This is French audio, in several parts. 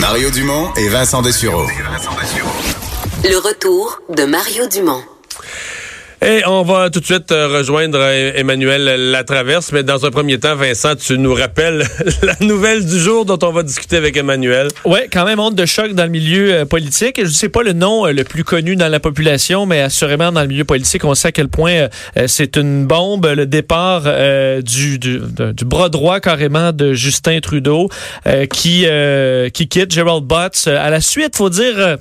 Mario Dumont et Vincent Dessureau. Le retour de Mario Dumont. Et on va tout de suite euh, rejoindre euh, Emmanuel Latraverse, mais dans un premier temps, Vincent, tu nous rappelles la nouvelle du jour dont on va discuter avec Emmanuel. Oui, quand même honte de choc dans le milieu euh, politique. Je ne sais pas le nom le plus connu dans la population, mais assurément dans le milieu politique, on sait à quel point c'est une bombe, le départ du, du, du, bras droit carrément de Justin Trudeau qui, qui quitte Gerald Butts. à la suite, faut dire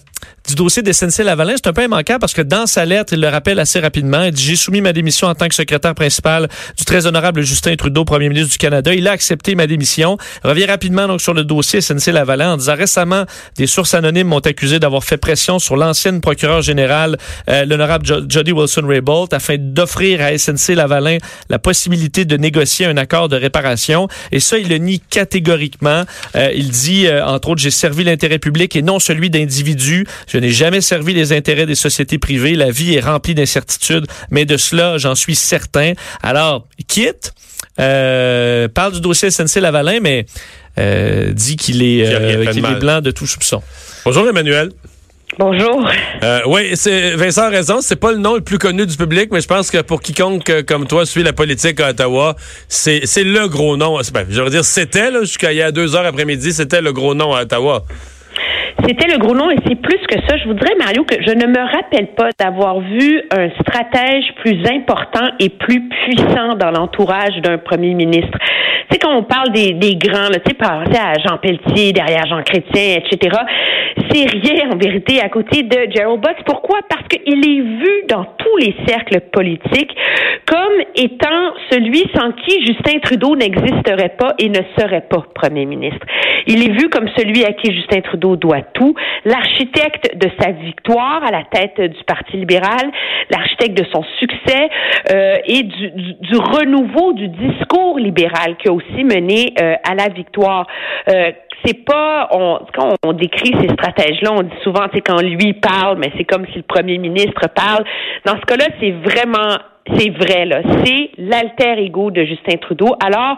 du dossier de SNC-Lavalin. C'est un peu immanquable parce que dans sa lettre, il le rappelle assez rapidement. Il dit, j'ai soumis ma démission en tant que secrétaire principal du très honorable Justin Trudeau, premier ministre du Canada. Il a accepté ma démission. Revient rapidement donc sur le dossier SNC-Lavalin en disant récemment, des sources anonymes m'ont accusé d'avoir fait pression sur l'ancienne procureure générale, euh, l'honorable Jody Wilson-Raybould, afin d'offrir à SNC-Lavalin la possibilité de négocier un accord de réparation. Et ça, il le nie catégoriquement. Euh, il dit, euh, entre autres, j'ai servi l'intérêt public et non celui d'individus. Je n'ai jamais servi les intérêts des sociétés privées. La vie est remplie d'incertitudes, mais de cela, j'en suis certain. Alors, quitte, euh, parle du dossier SNC-Lavalin, mais euh, dit qu'il est, euh, qu'il est blanc de tout soupçon. Bonjour Emmanuel. Bonjour. Euh, oui, c'est Vincent a raison. C'est pas le nom le plus connu du public, mais je pense que pour quiconque euh, comme toi suit la politique à Ottawa, c'est le gros nom. Ben, je veux dire, c'était jusqu'à il y a deux heures après-midi, c'était le gros nom à Ottawa. C'était le gros nom et c'est plus que ça. Je voudrais, Mario, que je ne me rappelle pas d'avoir vu un stratège plus important et plus puissant dans l'entourage d'un premier ministre. Tu sais, quand on parle des, des grands, tu sais, penser à Jean Pelletier, derrière Jean Chrétien, etc., c'est rien en vérité à côté de Gerald Butts. Pourquoi? Parce qu'il est vu dans tous les cercles politiques comme étant celui sans qui Justin Trudeau n'existerait pas et ne serait pas premier ministre. Il est vu comme celui à qui Justin Trudeau doit l'architecte de sa victoire à la tête du Parti libéral, l'architecte de son succès euh, et du, du, du, renouveau du discours libéral qui a aussi mené euh, à la victoire. Euh, c'est pas on, quand on décrit ces stratèges-là, on dit souvent, c'est quand lui parle, mais c'est comme si le premier ministre parle. Dans ce cas-là, c'est vraiment c'est vrai, là. C'est l'alter ego de Justin Trudeau. Alors,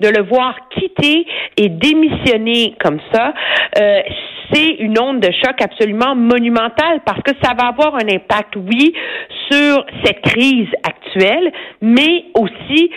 de le voir quitter et démissionner comme ça, euh, c'est une onde de choc absolument monumentale parce que ça va avoir un impact, oui, sur cette crise actuelle, mais aussi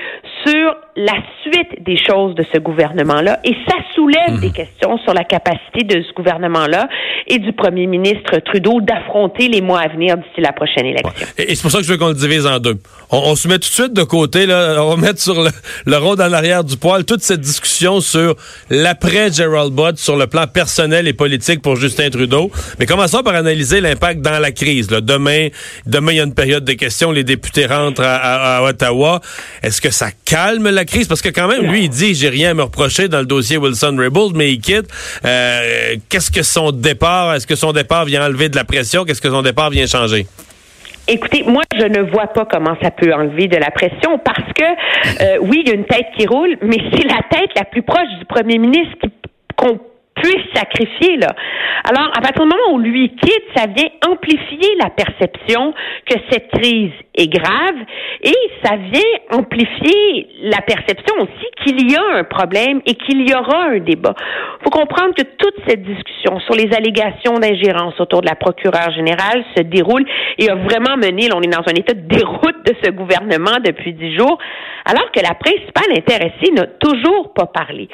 sur la suite des choses de ce gouvernement-là. Et ça soulève mmh. des questions sur la capacité de ce gouvernement-là et du premier ministre Trudeau d'affronter les mois à venir d'ici la prochaine élection. Et, c'est pour ça que je veux qu'on le divise en deux. On, on, se met tout de suite de côté, là, on va mettre sur le, le rôle en arrière du toute cette discussion sur l'après Gerald Butt, sur le plan personnel et politique pour Justin Trudeau. Mais commençons par analyser l'impact dans la crise. Demain, demain, il y a une période de questions. Les députés rentrent à, Ottawa. Est-ce que ça calme la crise? Parce que quand même, lui, il dit, j'ai rien à me reprocher dans le dossier Wilson-Raybould, mais il quitte. Euh, Qu'est-ce que son départ, est-ce que son départ vient enlever de la pression? Qu'est-ce que son départ vient changer? Écoutez, moi, je ne vois pas comment ça peut enlever de la pression parce que, euh, oui, il y a une tête qui roule, mais c'est la tête la plus proche du premier ministre qu'on puisse sacrifier là. Alors, à partir du moment où lui quitte, ça vient amplifier la perception que cette crise est grave et ça vient amplifier la perception aussi qu'il y a un problème et qu'il y aura un débat. Il faut comprendre que toute cette discussion sur les allégations d'ingérence autour de la procureure générale se déroule et a vraiment mené, là, on est dans un état de déroute de ce gouvernement depuis dix jours, alors que la principale intéressée n'a toujours pas parlé.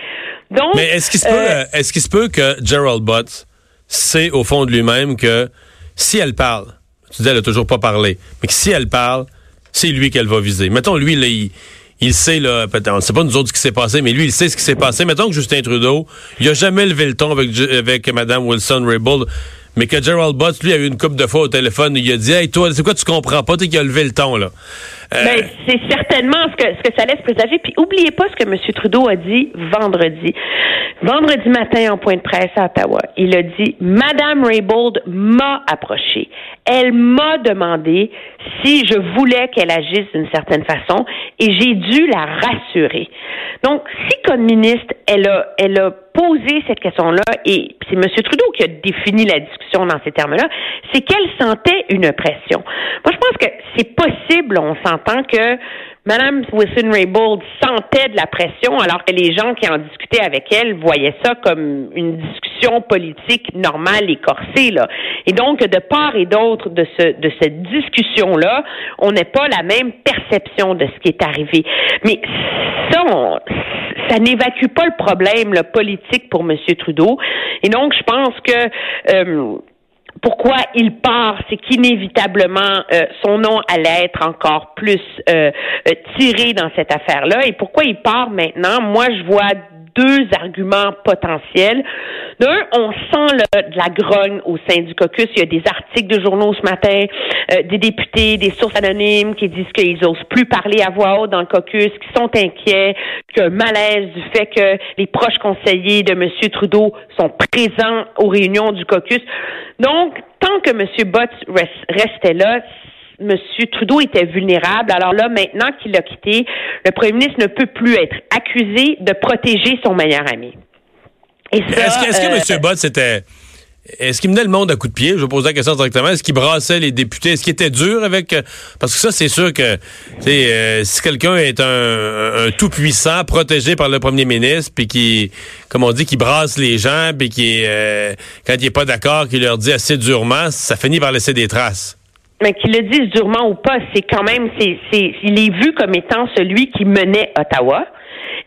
Donc, Mais est-ce qu'il se, euh, peut, est-ce qu'il se peut que Gerald Butts sait au fond de lui-même que si elle parle, tu dis elle a toujours pas parlé, mais que si elle parle, c'est lui qu'elle va viser. Mettons, lui, il sait, là, on ne sait pas nous autres ce qui s'est passé, mais lui, il sait ce qui s'est passé. Mettons que Justin Trudeau, il a jamais levé le ton avec, avec Mme Wilson-Raybould. Mais que Gerald Butts, lui, a eu une coupe de fois au téléphone, il a dit, hey, toi, c'est quoi, tu comprends pas, tu qui a levé le ton, là? Euh, ben, c'est certainement ce que, ce que ça laisse présager. Puis, oubliez pas ce que M. Trudeau a dit vendredi. Vendredi matin, en point de presse à Ottawa, il a dit, Madame Raybould m'a approché. Elle m'a demandé si je voulais qu'elle agisse d'une certaine façon et j'ai dû la rassurer. Donc, si comme ministre, elle a, elle a posé cette question-là, et c'est M. Trudeau qui a défini la discussion dans ces termes-là, c'est qu'elle sentait une pression. Moi, je pense que c'est possible, on s'entend que Mme Wilson-Raybould sentait de la pression alors que les gens qui en discutaient avec elle voyaient ça comme une discussion politique normale et corsée. Là. Et donc, de part et d'autre de, ce, de cette discussion-là, on n'a pas la même perception de ce qui est arrivé. Mais ça, ça n'évacue pas le problème le politique pour M. Trudeau. Et donc, je pense que... Euh, pourquoi il part, c'est qu'inévitablement euh, son nom allait être encore plus euh, euh, tiré dans cette affaire-là. Et pourquoi il part maintenant? Moi, je vois deux arguments potentiels. D'un, on sent de la grogne au sein du caucus. Il y a des articles de journaux ce matin, euh, des députés, des sources anonymes qui disent qu'ils n'osent plus parler à voix haute dans le caucus, qui sont inquiets, qu'un malaise du fait que les proches conseillers de M. Trudeau sont présents aux réunions du caucus. Donc, tant que M. Bott restait là, M. Trudeau était vulnérable. Alors là, maintenant qu'il l'a quitté, le premier ministre ne peut plus être accusé de protéger son meilleur ami. Est-ce que, M. Euh, Bott, c'était... Est-ce qu'il menait le monde à coup de pied? Je vais poser la question directement. Est-ce qu'il brassait les députés? Est-ce qu'il était dur avec... Euh, parce que ça, c'est sûr que euh, si quelqu'un est un, tout-puissant, protégé par le premier ministre, puis qui, comme on dit, qui brasse les gens, puis qui, quand il est pas d'accord, qui leur dit assez durement, ça finit par laisser des traces mais qu'il le dise durement ou pas, c'est quand même, c'est, c'est, il est vu comme étant celui qui menait Ottawa.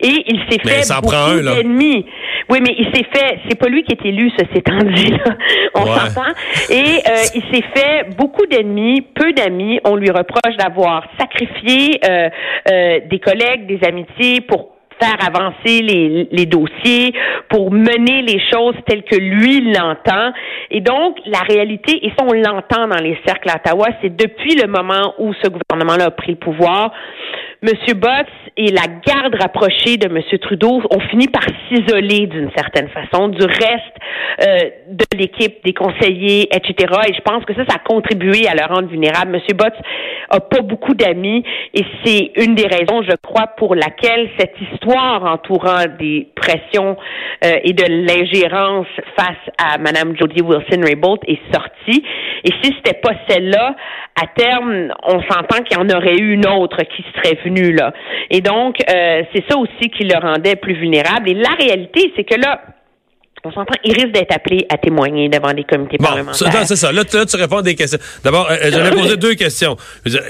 Et il s'est fait beaucoup d'ennemis. Oui, mais il s'est fait, c'est pas lui qui est élu, ça s'est dit, là. On s'entend. Et euh, il s'est fait beaucoup d'ennemis, peu d'amis. On lui reproche d'avoir sacrifié euh, euh, des collègues, des amitiés pour faire avancer les, les, dossiers, pour mener les choses telles que lui l'entend. Et donc, la réalité, et ça on l'entend dans les cercles à Ottawa, c'est depuis le moment où ce gouvernement-là a pris le pouvoir, M. Botts et la garde rapprochée de M. Trudeau ont fini par s'isoler d'une certaine façon du reste euh, de l'équipe, des conseillers, etc. Et je pense que ça, ça a contribué à leur rendre vulnérable. M. Botts a pas beaucoup d'amis et c'est une des raisons, je crois, pour laquelle cette histoire entourant des pressions euh, et de l'ingérence face à Mme Jody Wilson-Raybould est sortie. Et si c'était pas celle-là, à terme, on s'entend qu'il y en aurait eu une autre qui serait venue là. Et donc, euh, c'est ça aussi qui le rendait plus vulnérable. Et la réalité, c'est que là, on s'entend, il risque d'être appelé à témoigner devant des comités bon, parlementaires. C'est ça. Là, tu réponds à des questions. D'abord, euh, j'avais posé deux questions.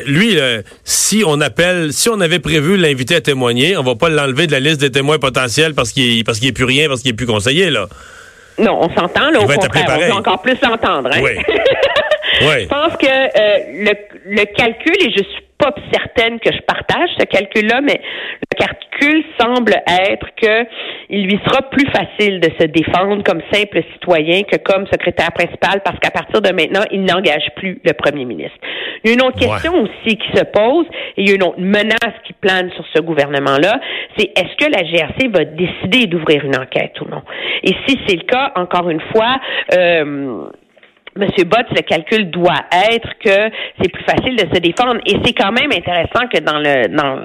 Lui, si on appelle, si on avait prévu l'inviter à témoigner, on va pas l'enlever de la liste des témoins potentiels parce qu'il parce qu'il est plus rien, parce qu'il est plus conseiller, là. Non, on s'entend, là, au contraire. On peut encore plus s'entendre, hein? Oui. Je pense que euh, le, le calcul, et je suis pas certaine que je partage ce calcul-là, mais le calcul semble être que il lui sera plus facile de se défendre comme simple citoyen que comme secrétaire principal parce qu'à partir de maintenant, il n'engage plus le premier ministre. Il y a une autre question aussi qui se pose et il y a une autre menace qui plane sur ce gouvernement-là, c'est est-ce que la GRC va décider d'ouvrir une enquête ou non? Et si c'est le cas, encore une fois, euh, Monsieur Bott, le calcul doit être que c'est plus facile de se défendre. Et c'est quand même intéressant que dans le dans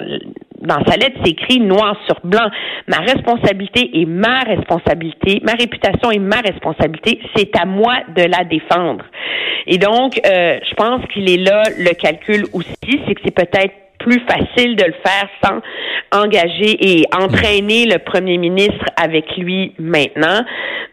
dans sa lettre, c'est écrit noir sur blanc. Ma responsabilité est ma responsabilité, ma réputation est ma responsabilité. C'est à moi de la défendre. Et donc, euh, je pense qu'il est là le calcul aussi, c'est que c'est peut-être plus facile de le faire sans engager et entraîner le premier ministre avec lui maintenant.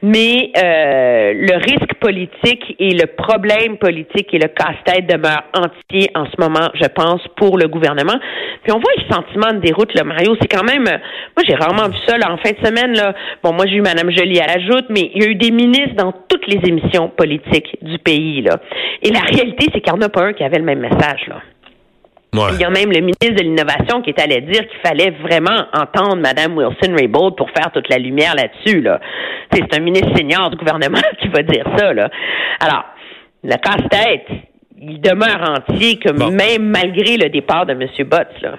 Mais euh, le risque politique et le problème politique et le casse-tête demeurent entiers en ce moment, je pense, pour le gouvernement. Puis on voit le sentiment de déroute, là, Mario. C'est quand même, moi j'ai rarement vu ça là, en fin de semaine. Là. Bon, moi j'ai eu Mme Joly à la joute, mais il y a eu des ministres dans toutes les émissions politiques du pays. Là. Et la réalité, c'est qu'il n'y en a pas un qui avait le même message. Là. Il y a même le ministre de l'Innovation qui est allé dire qu'il fallait vraiment entendre Mme Wilson-Raybould pour faire toute la lumière là-dessus. Là. C'est un ministre senior du gouvernement qui va dire ça. Là. Alors, le casse-tête, il demeure entier que même malgré le départ de M. Botts. Là.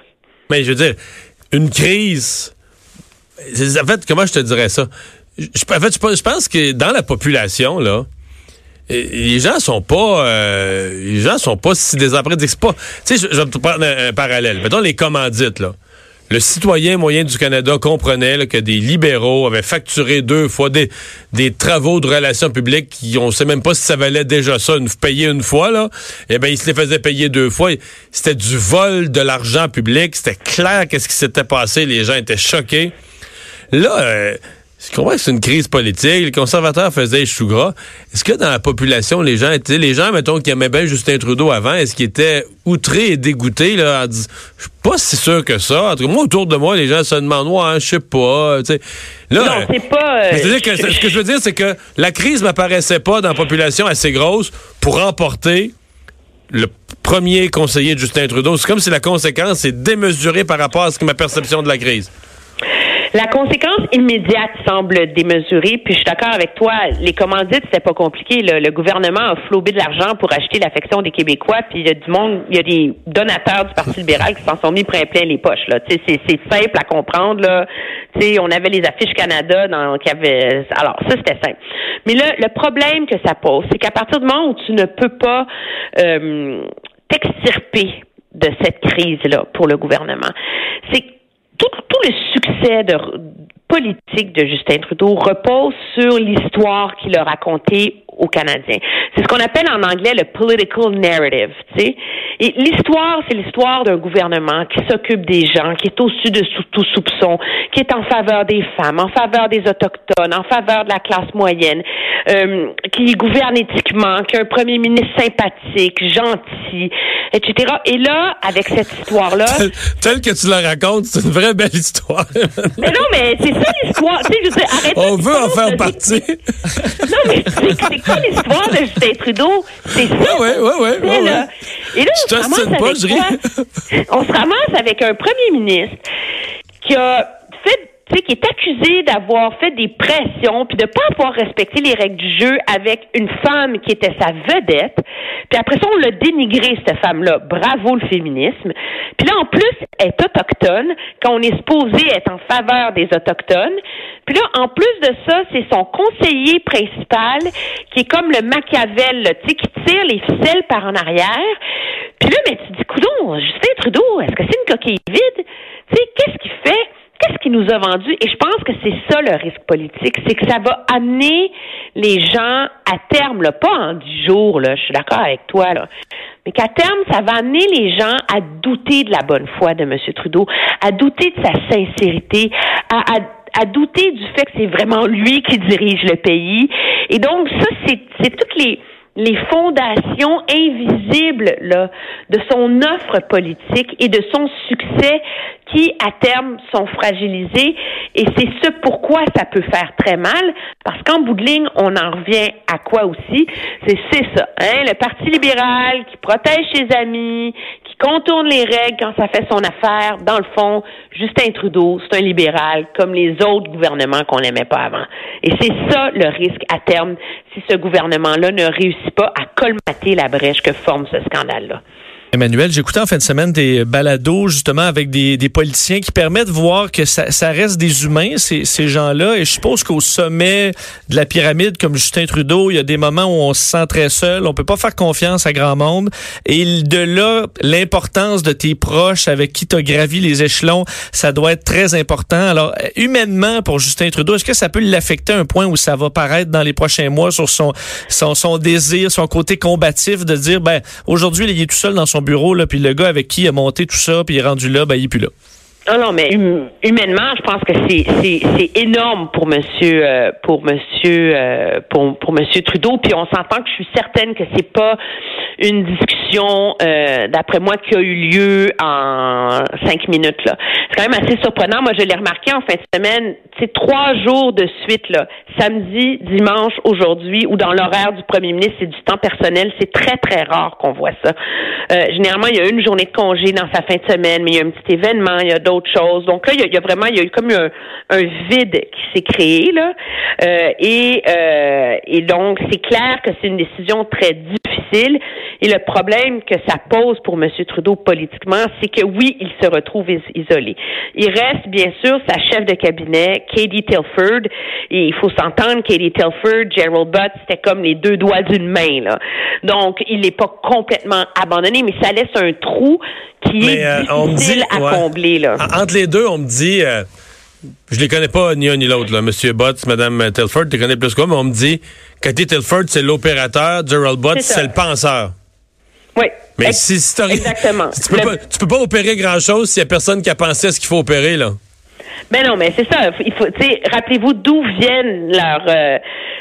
Mais je veux dire, une crise. En fait, comment je te dirais ça? Je, en fait, je pense que dans la population, là, les gens sont pas euh, les gens sont pas si désappréciés. Pas. Tu sais, je, vais te prendre un, parallèle. Mettons les commandites, là. Le citoyen moyen du Canada comprenait que des libéraux avaient facturé deux fois des, des travaux de relations publiques qui on sait même pas si ça valait déjà ça, une, payer une fois là. Eh bien, ils se les faisaient payer deux fois. C'était du vol de l'argent public. C'était clair qu'est-ce qui s'était passé. Les gens étaient choqués. Là. Euh, je comprends que c'est une crise politique? Les conservateurs faisaient chou gras. Est-ce que dans la population, les gens étaient, les gens, mettons, qui aimaient bien Justin Trudeau avant, est-ce qu'ils étaient outrés et dégoûtés, là, Je suis pas si sûr que ça. En tout cas, moi, autour de moi, les gens se demandent, ouais, je sais pas, tu sais. Là, non, c'est pas. Euh, -dire que, ce que je veux dire, c'est que la crise m'apparaissait pas dans la population assez grosse pour emporter le premier conseiller de Justin Trudeau. C'est comme si la conséquence est démesurée par rapport à ce que ma perception de la crise. La conséquence immédiate semble démesurée, puis je suis d'accord avec toi, les commandites, c'était pas compliqué. Le gouvernement a flobé de l'argent pour acheter l'affection des Québécois, puis il y a du monde, il y a des donateurs du Parti libéral qui s'en sont mis plein plein les poches. Là. C'est, c'est simple à comprendre. Là. sais, on avait les affiches Canada dans qui avait. Alors, ça, c'était simple. Mais là, le problème que ça pose, c'est qu'à partir du moment où tu ne peux pas euh, t'extirper de cette crise-là pour le gouvernement, c'est tout, le succès de, politique de Justin Trudeau repose sur l'histoire qu'il a racontée aux Canadiens. C'est ce qu'on appelle en anglais le political narrative, tu sais. Et l'histoire, c'est l'histoire d'un gouvernement qui s'occupe des gens, qui est au-dessus de tout soupçon, qui est en faveur des femmes, en faveur des autochtones, en faveur de la classe moyenne, euh, qui gouverne éthiquement, qui a un premier ministre sympathique, gentil, etc. Et là, avec cette histoire-là, telle que tu la racontes, c'est une vraie belle histoire. mais non, mais c'est ça l'histoire. Tu sais, je veux dire, arrête On veut en faire partie. non, mais c'est quoi l'histoire de Justin Trudeau? C'est ça. Oui, oui, oui. Ouais, Et là, on se, ramasse avec quoi? on se ramasse avec un premier ministre qui a fait qui est accusé d'avoir fait des pressions puis de pas avoir respecté les règles du jeu avec une femme qui était sa vedette. Puis après ça, on l'a dénigré, cette femme-là. Bravo le féminisme. Puis là, en plus, elle est autochtone, quand on est supposé être en faveur des autochtones. Puis là, en plus de ça, c'est son conseiller principal qui est comme le Machiavel, tu sais, qui tire les ficelles par en arrière. Puis là, mais tu dis, coudon, Justin Trudeau, est-ce que c'est une coquille vide? Tu sais, qu'est-ce qu'il fait? Nous a vendu? Et je pense que c'est ça le risque politique, c'est que ça va amener les gens à terme, là, pas en dix jours, là, je suis d'accord avec toi, là, mais qu'à terme, ça va amener les gens à douter de la bonne foi de M. Trudeau, à douter de sa sincérité, à, à douter du fait que c'est vraiment lui qui dirige le pays. Et donc, ça, c'est toutes les les fondations invisibles là, de son offre politique et de son succès qui, à terme, sont fragilisés. Et c'est ce pourquoi ça peut faire très mal, parce qu'en bout de ligne, on en revient à quoi aussi? C'est ça, hein? le Parti libéral qui protège ses amis, contourne les règles quand ça fait son affaire. Dans le fond, Justin Trudeau, c'est un libéral comme les autres gouvernements qu'on n'aimait pas avant. Et c'est ça le risque à terme si ce gouvernement-là ne réussit pas à colmater la brèche que forme ce scandale-là. Emmanuel, j'écoutais en fin de semaine des balados justement avec des, des politiciens qui permettent de voir que ça, ça reste des humains, ces, ces gens-là. Et je suppose qu'au sommet de la pyramide, comme Justin Trudeau, il y a des moments où on se sent très seul, on peut pas faire confiance à grand monde. Et de là, l'importance de tes proches avec qui tu as gravi les échelons, ça doit être très important. Alors, humainement, pour Justin Trudeau, est-ce que ça peut l'affecter à un point où ça va paraître dans les prochains mois sur son, son, son désir, son côté combatif de dire, ben, aujourd'hui, il est tout seul dans son bureau, là, puis le gars avec qui il a monté tout ça, puis il est rendu là, ben, il est plus là. Non, non, mais hum, humainement, je pense que c'est énorme pour Monsieur euh, pour Monsieur euh, pour pour Monsieur Trudeau. Puis on s'entend que je suis certaine que c'est pas une discussion, euh, d'après moi, qui a eu lieu en cinq minutes là. C'est quand même assez surprenant. Moi, je l'ai remarqué en fin de semaine. C'est trois jours de suite là, samedi, dimanche, aujourd'hui, ou dans l'horaire du Premier ministre, c'est du temps personnel. C'est très très rare qu'on voit ça. généralement, il y a une journée de congé dans sa fin de semaine, mais il y a un petit événement, il y a Donc là, il y a, vraiment, il y a eu comme un, un vide qui s'est créé là, euh, euh, et donc c'est clair que c'est une décision très difficile. Et le problème que ça pose pour M. Trudeau politiquement, c'est que oui, il se retrouve isolé. Il reste bien sûr sa chef de cabinet, Katie Tilford, et il faut s'entendre, Katie Tilford, Gerald Butt, c'était comme les deux doigts d'une main là. Donc il n'est pas complètement abandonné, mais ça laisse un trou qui est euh, difficile à combler là entre les deux, on me dit, euh, je les connais pas ni un ni l'autre, Monsieur Butts, Madame Telford, tu connais plus quoi, mais on me dit, Cathy Telford, c'est l'opérateur, Gerald Butts, c'est le penseur. Oui. Mais si, si Exactement. tu, peux pas, peux pas opérer grand-chose s'il y a personne qui a pensé à ce qu'il faut opérer, là. Ben non, mais c'est ça. Il faut, rappelez-vous d'où viennent leurs euh,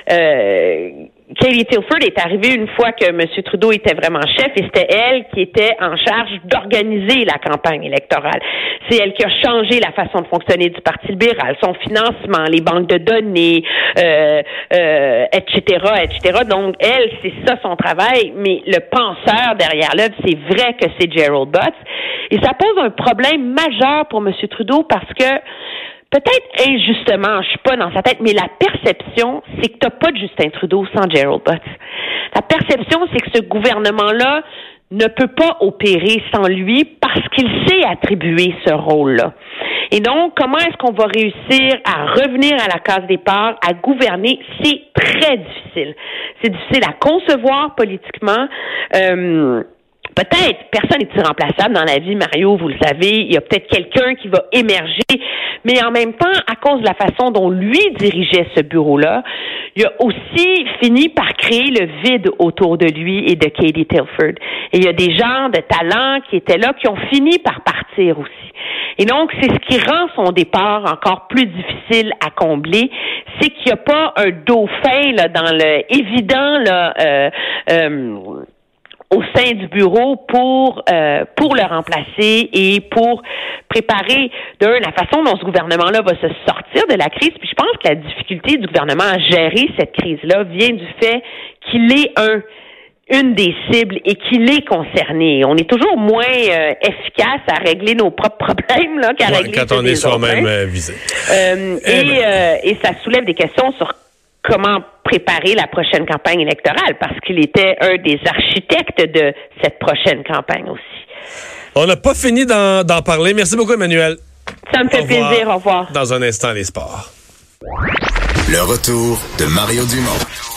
euh, Katie Tilford est arrivée une fois que M. Trudeau était vraiment chef et c'était elle qui était en charge d'organiser la campagne électorale. C'est elle qui a changé la façon de fonctionner du Parti libéral, son financement, les banques de données, euh, euh, etc., etc. Donc, elle, c'est ça son travail, mais le penseur derrière l'œuvre, c'est vrai que c'est Gerald Butts. Et ça pose un problème majeur pour M. Trudeau parce que peut-être injustement, je suis pas dans sa tête, mais la perception, c'est que t'as pas de Justin Trudeau sans Gerald Butts. La perception, c'est que ce gouvernement-là ne peut pas opérer sans lui parce qu'il sait attribuer ce rôle-là. Et donc, comment est-ce qu'on va réussir à revenir à la case départ, à gouverner? C'est très difficile. C'est difficile à concevoir politiquement. Euh, Peut-être, personne n'est irremplaçable dans la vie, Mario, vous le savez. Il y a peut-être quelqu'un qui va émerger, mais en même temps, à cause de la façon dont lui dirigeait ce bureau-là, il a aussi fini par créer le vide autour de lui et de Katie Tilford. Et il y a des gens de talent qui étaient là, qui ont fini par partir aussi. Et donc, c'est ce qui rend son départ encore plus difficile à combler, c'est qu'il n'y a pas un dauphin là, dans le évident là, euh, euh, au sein du bureau pour euh, pour le remplacer et pour préparer d'un la façon dont ce gouvernement-là va se sortir de la crise. Puis je pense que la difficulté du gouvernement à gérer cette crise-là vient du fait qu'il est un une des cibles et qu'il est concerné. On est toujours moins euh, efficace à régler nos propres problèmes là qu'à régler quand on est soi-même euh, visé. Euh, eh et, ben. et ça soulève des questions sur comment préparer la prochaine campagne électorale parce qu'il était un des architectes de cette prochaine campagne aussi. On n'a pas fini d'en parler. Merci beaucoup, Emmanuel. Ça me fait plaisir. Au revoir. Dans un instant, les sports. Le retour de Mario Dumont.